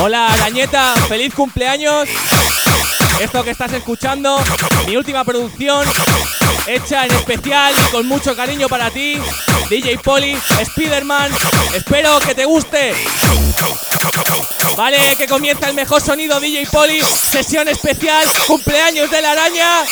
Hola arañeta, feliz cumpleaños. Esto que estás escuchando, mi última producción, hecha en especial con mucho cariño para ti, DJ Poli, Spiderman. Espero que te guste. Vale, que comienza el mejor sonido DJ Poli, sesión especial, cumpleaños de la araña.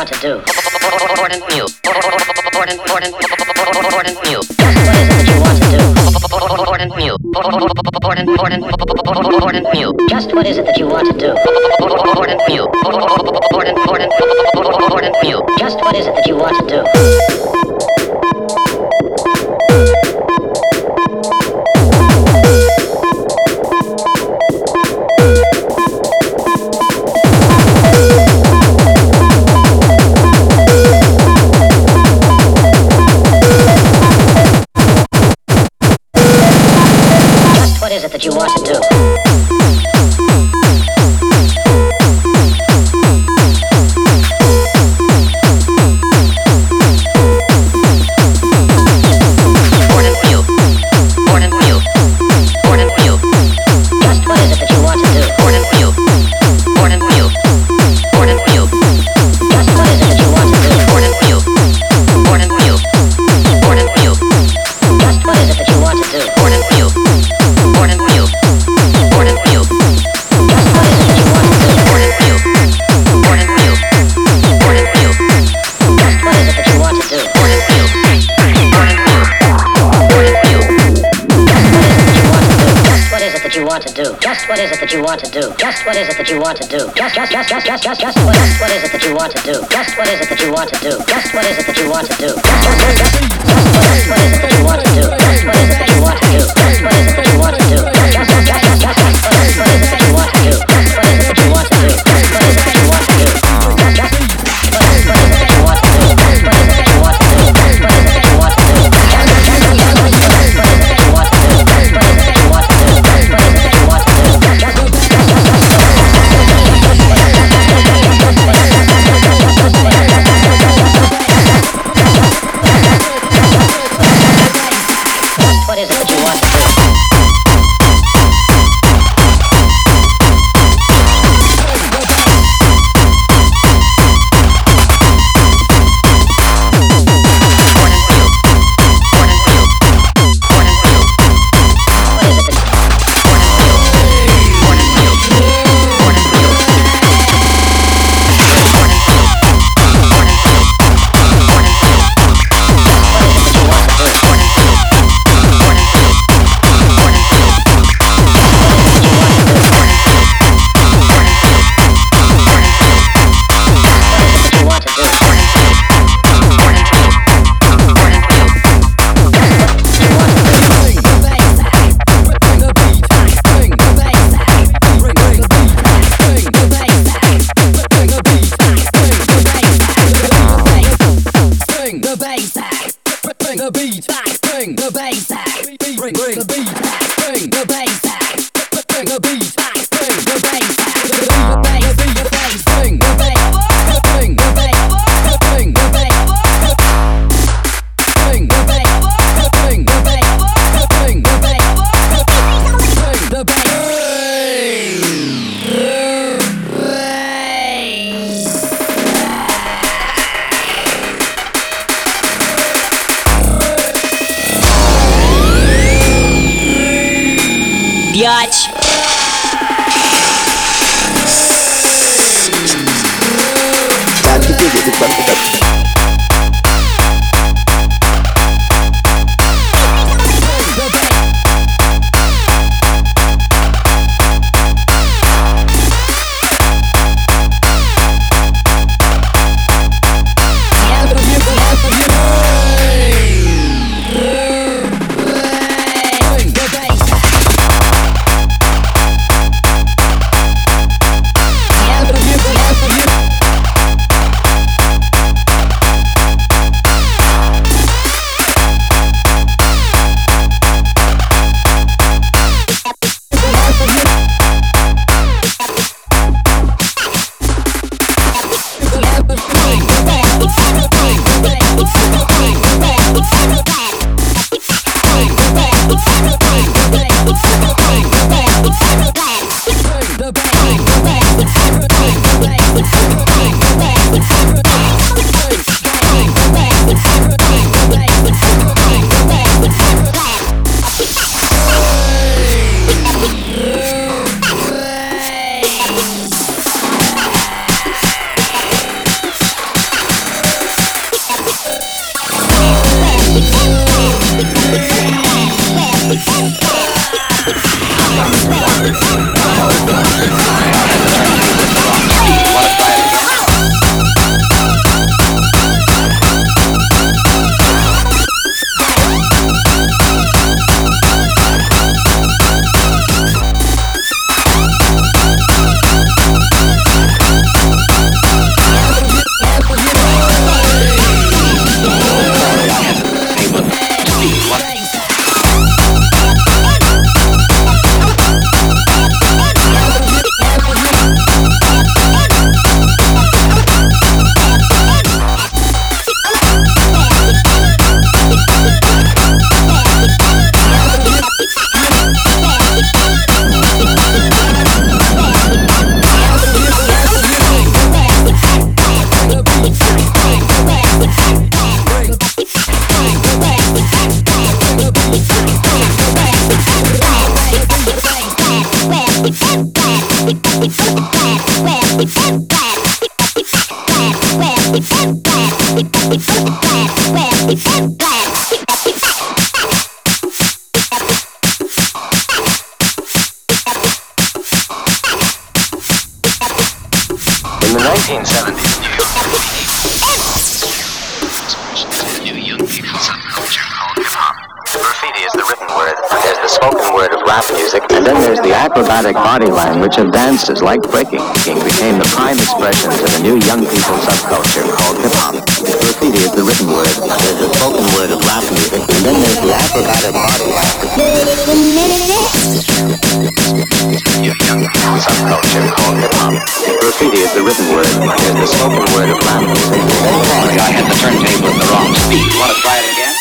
what to do. Important news. Just, just, just what, just what is it that you want to do? Just what is it that you want to do? spoken word of rap music, and then there's the acrobatic body language of dances like breaking. became the prime expression to the new young people subculture called hip-hop. Graffiti is the written word, there's the spoken word of rap music, and then there's the acrobatic body language. Subculture called hip-hop. Graffiti is the written word, there's the spoken word of rap music. Oh, I had the turntable at the wrong speed. Want to try it again?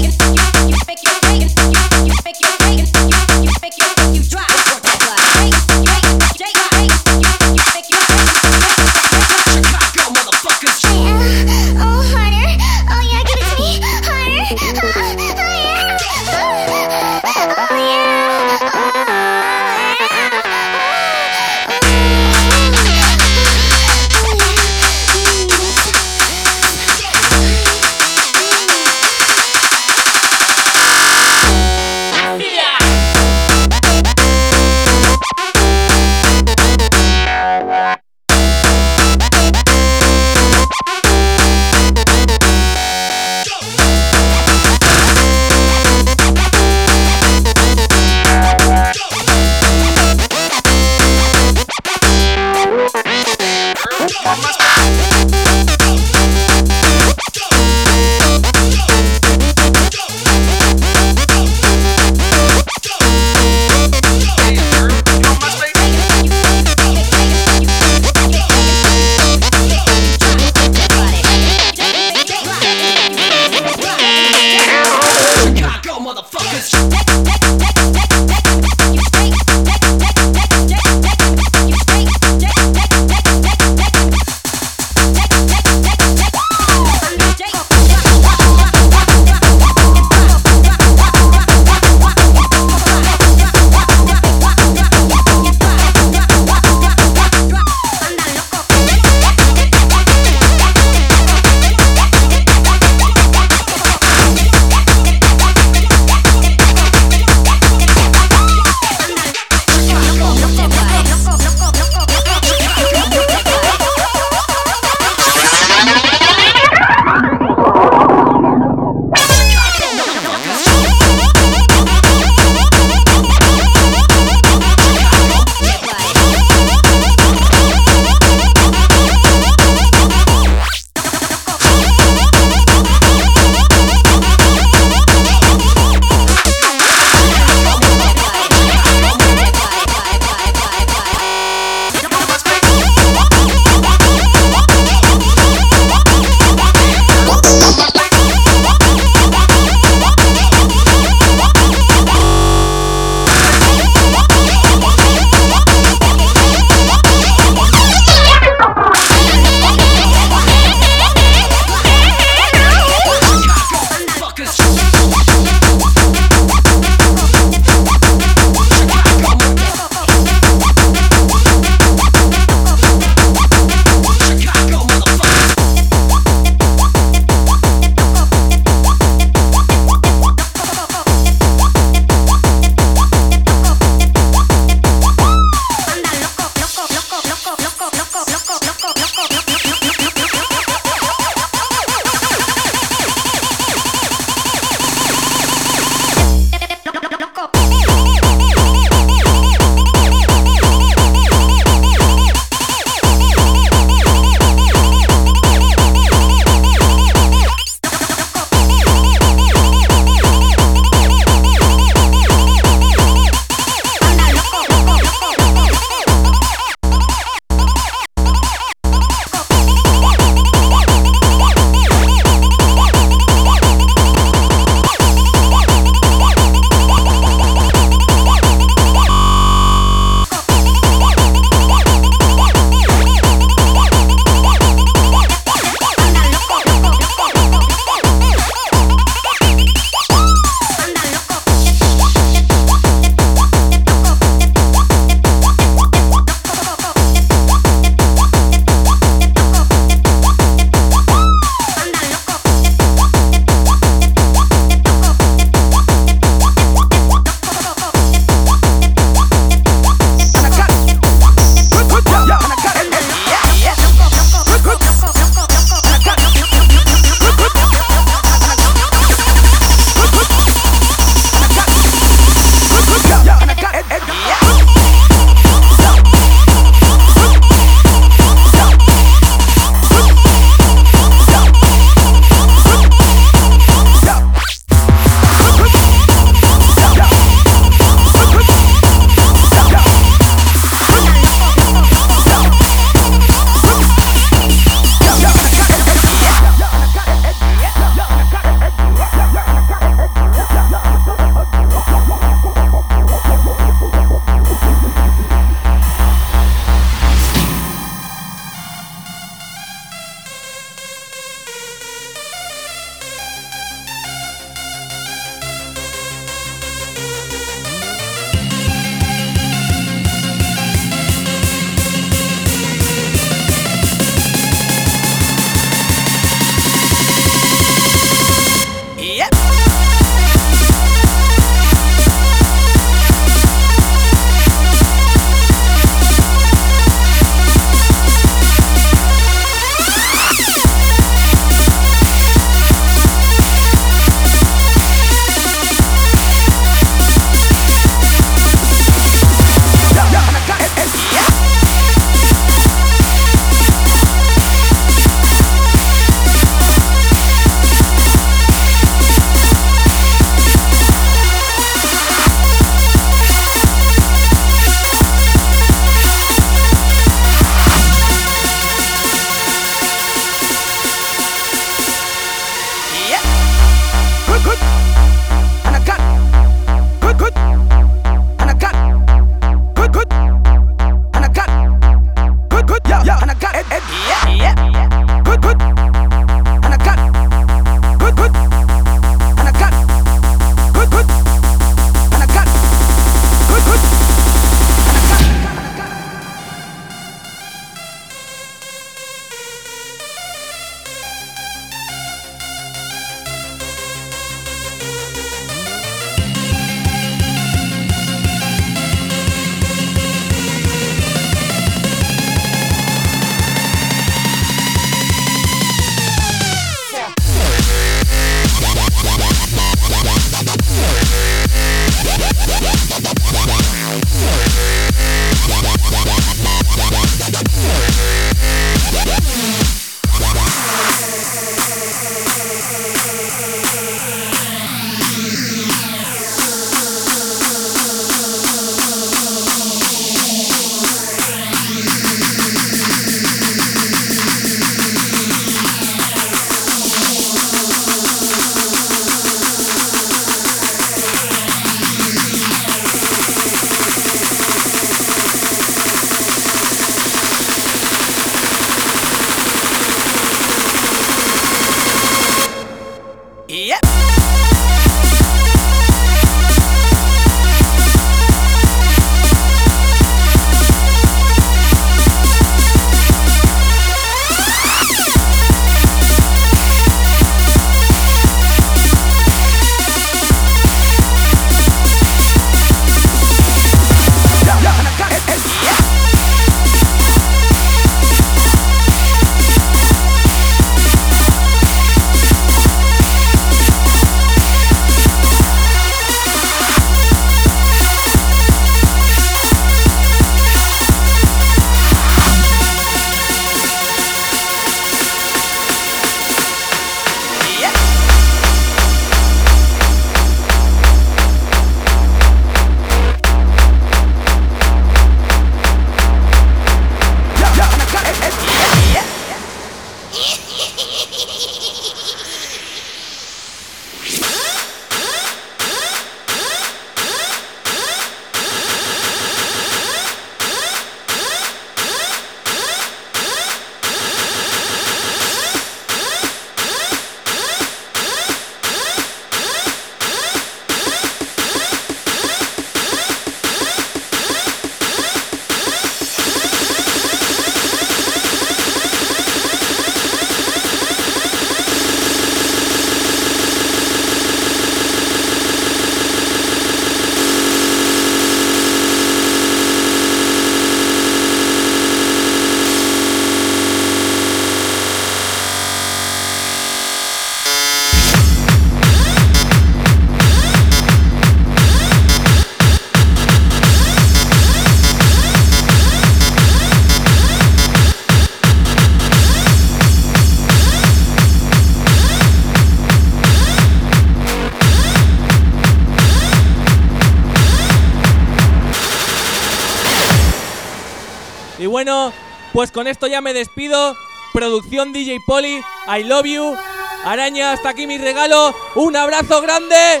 Bueno, pues con esto ya me despido. Producción DJ Poli, I love you. Araña, hasta aquí mi regalo. Un abrazo grande.